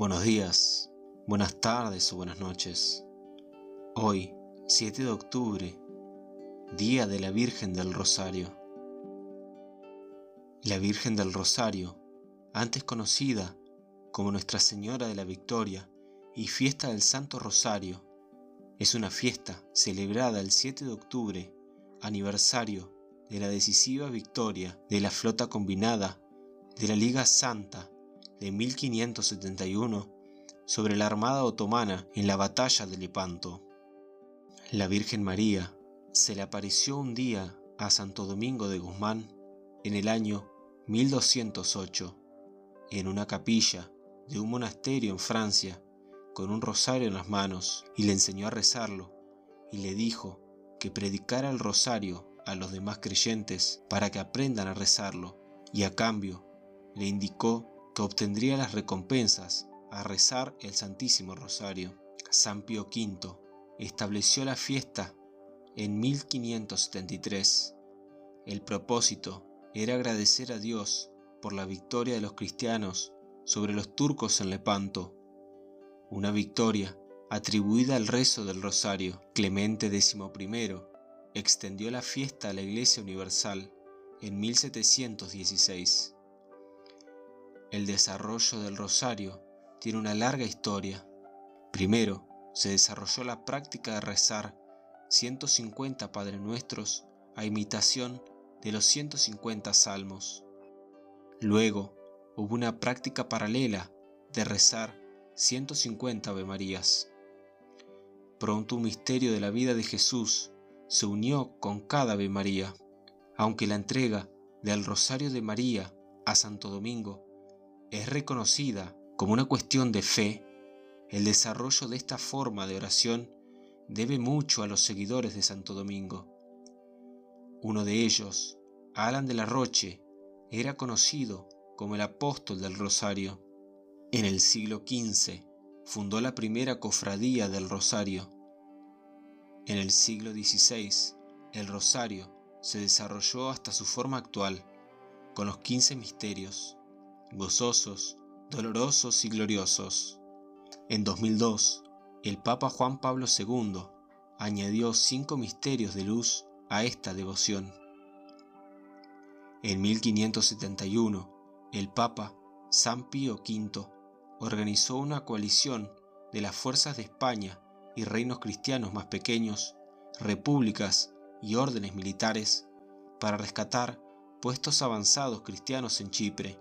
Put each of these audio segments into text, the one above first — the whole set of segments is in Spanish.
Buenos días, buenas tardes o buenas noches. Hoy, 7 de octubre, Día de la Virgen del Rosario. La Virgen del Rosario, antes conocida como Nuestra Señora de la Victoria y Fiesta del Santo Rosario, es una fiesta celebrada el 7 de octubre, aniversario de la decisiva victoria de la flota combinada de la Liga Santa de 1571 sobre la Armada Otomana en la batalla de Lepanto. La Virgen María se le apareció un día a Santo Domingo de Guzmán en el año 1208 en una capilla de un monasterio en Francia con un rosario en las manos y le enseñó a rezarlo y le dijo que predicara el rosario a los demás creyentes para que aprendan a rezarlo y a cambio le indicó que obtendría las recompensas a rezar el Santísimo Rosario. San Pío V estableció la fiesta en 1573. El propósito era agradecer a Dios por la victoria de los cristianos sobre los turcos en Lepanto, una victoria atribuida al rezo del Rosario. Clemente XI extendió la fiesta a la Iglesia Universal en 1716. El desarrollo del rosario tiene una larga historia. Primero, se desarrolló la práctica de rezar 150 Padre Nuestros a imitación de los 150 salmos. Luego, hubo una práctica paralela de rezar 150 Ave Marías. Pronto un misterio de la vida de Jesús se unió con cada Ave María, aunque la entrega del Rosario de María a Santo Domingo es reconocida como una cuestión de fe, el desarrollo de esta forma de oración debe mucho a los seguidores de Santo Domingo. Uno de ellos, Alan de la Roche, era conocido como el apóstol del Rosario. En el siglo XV fundó la primera cofradía del Rosario. En el siglo XVI, el Rosario se desarrolló hasta su forma actual, con los quince misterios gozosos, dolorosos y gloriosos. En 2002, el Papa Juan Pablo II añadió cinco misterios de luz a esta devoción. En 1571, el Papa San Pío V organizó una coalición de las fuerzas de España y reinos cristianos más pequeños, repúblicas y órdenes militares para rescatar puestos avanzados cristianos en Chipre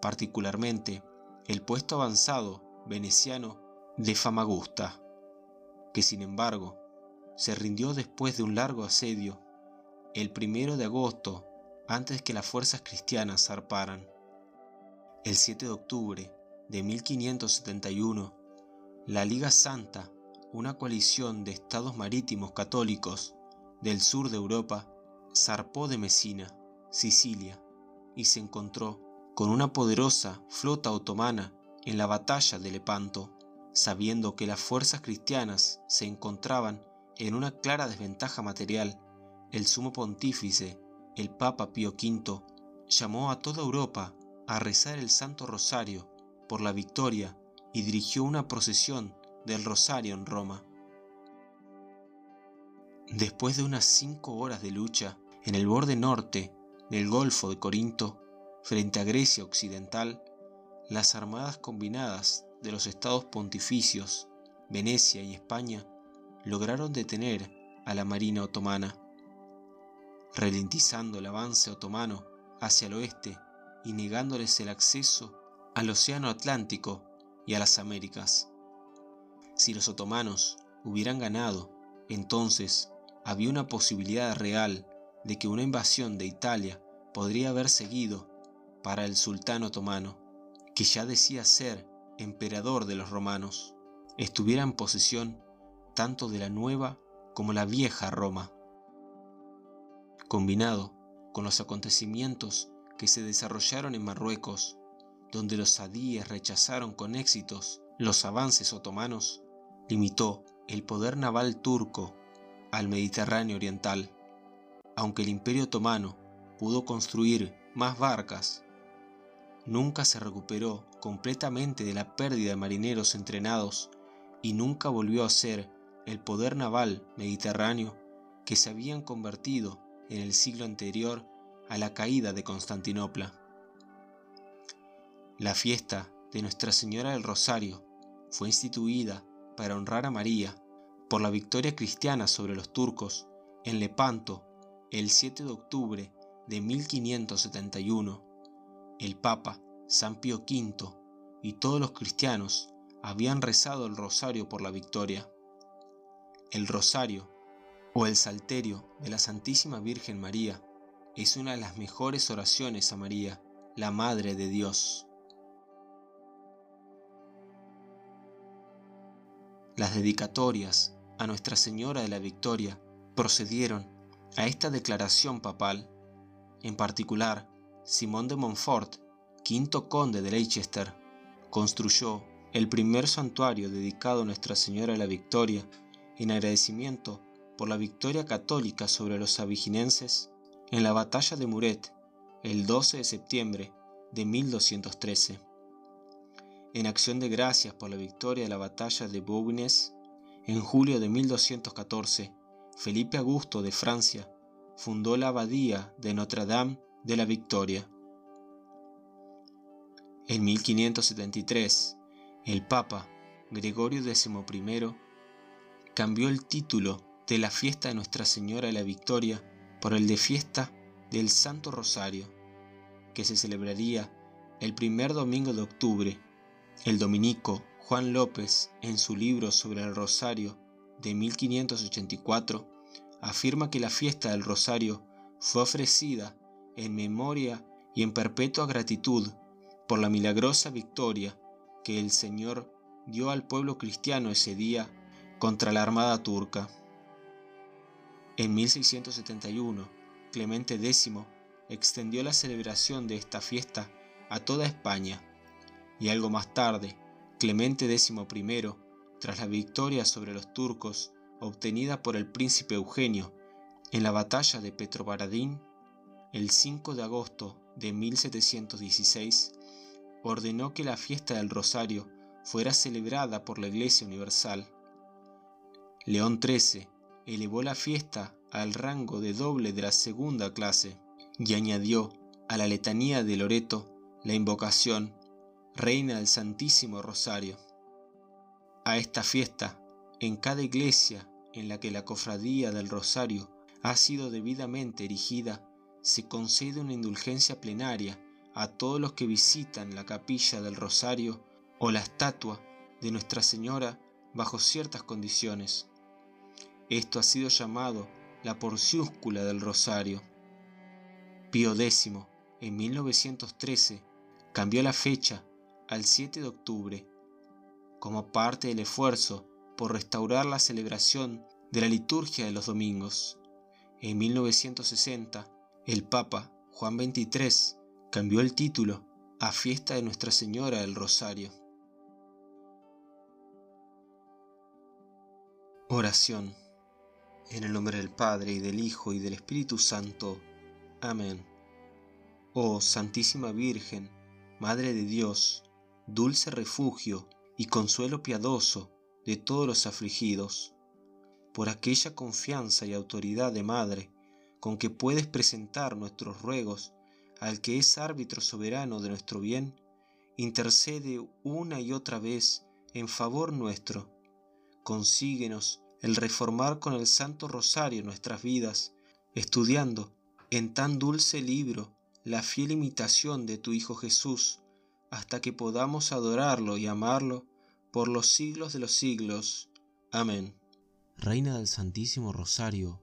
particularmente el puesto avanzado veneciano de Famagusta, que sin embargo se rindió después de un largo asedio el primero de agosto antes que las fuerzas cristianas zarparan. El 7 de octubre de 1571, la Liga Santa, una coalición de estados marítimos católicos del sur de Europa, zarpó de Mesina, Sicilia, y se encontró con una poderosa flota otomana en la batalla de Lepanto, sabiendo que las fuerzas cristianas se encontraban en una clara desventaja material, el sumo pontífice, el Papa Pío V, llamó a toda Europa a rezar el Santo Rosario por la victoria y dirigió una procesión del Rosario en Roma. Después de unas cinco horas de lucha en el borde norte del Golfo de Corinto, Frente a Grecia Occidental, las armadas combinadas de los estados pontificios, Venecia y España, lograron detener a la marina otomana, ralentizando el avance otomano hacia el oeste y negándoles el acceso al Océano Atlántico y a las Américas. Si los otomanos hubieran ganado, entonces había una posibilidad real de que una invasión de Italia podría haber seguido para el sultán otomano, que ya decía ser emperador de los romanos, estuviera en posesión tanto de la nueva como la vieja Roma. Combinado con los acontecimientos que se desarrollaron en Marruecos, donde los sadíes rechazaron con éxitos los avances otomanos, limitó el poder naval turco al Mediterráneo oriental, aunque el imperio otomano pudo construir más barcas nunca se recuperó completamente de la pérdida de marineros entrenados y nunca volvió a ser el poder naval mediterráneo que se habían convertido en el siglo anterior a la caída de Constantinopla. La fiesta de Nuestra Señora del Rosario fue instituida para honrar a María por la victoria cristiana sobre los turcos en Lepanto el 7 de octubre de 1571. El Papa San Pío V y todos los cristianos habían rezado el rosario por la victoria. El rosario o el salterio de la Santísima Virgen María es una de las mejores oraciones a María, la Madre de Dios. Las dedicatorias a Nuestra Señora de la Victoria procedieron a esta declaración papal. En particular, Simón de Montfort, quinto conde de Leicester, construyó el primer santuario dedicado a Nuestra Señora de la Victoria en agradecimiento por la victoria católica sobre los abiginenses en la batalla de Muret el 12 de septiembre de 1213 en acción de gracias por la victoria de la batalla de Bouvines, en julio de 1214, Felipe Augusto de Francia fundó la abadía de Notre Dame de la Victoria. En 1573, el Papa Gregorio XI cambió el título de la fiesta de Nuestra Señora de la Victoria por el de fiesta del Santo Rosario, que se celebraría el primer domingo de octubre el dominico Juan López, en su libro sobre el Rosario de 1584, afirma que la fiesta del Rosario fue ofrecida en memoria y en perpetua gratitud por la milagrosa victoria que el Señor dio al pueblo cristiano ese día contra la armada turca. En 1671, Clemente X extendió la celebración de esta fiesta a toda España y algo más tarde, Clemente XI, tras la victoria sobre los turcos obtenida por el príncipe Eugenio en la batalla de Petrovaradín, el 5 de agosto de 1716, ordenó que la fiesta del Rosario fuera celebrada por la Iglesia Universal. León XIII elevó la fiesta al rango de doble de la segunda clase y añadió a la letanía de Loreto la invocación Reina del Santísimo Rosario. A esta fiesta, en cada iglesia en la que la cofradía del Rosario ha sido debidamente erigida, se concede una indulgencia plenaria a todos los que visitan la capilla del Rosario o la estatua de Nuestra Señora bajo ciertas condiciones. Esto ha sido llamado la porciúscula del Rosario. Pío X, en 1913, cambió la fecha al 7 de octubre, como parte del esfuerzo por restaurar la celebración de la liturgia de los domingos. En 1960, el Papa Juan XXIII cambió el título a Fiesta de Nuestra Señora del Rosario. Oración. En el nombre del Padre y del Hijo y del Espíritu Santo. Amén. Oh Santísima Virgen, Madre de Dios, dulce refugio y consuelo piadoso de todos los afligidos, por aquella confianza y autoridad de madre con que puedes presentar nuestros ruegos al que es árbitro soberano de nuestro bien, intercede una y otra vez en favor nuestro. Consíguenos el reformar con el Santo Rosario nuestras vidas, estudiando en tan dulce libro la fiel imitación de tu Hijo Jesús, hasta que podamos adorarlo y amarlo por los siglos de los siglos. Amén. Reina del Santísimo Rosario,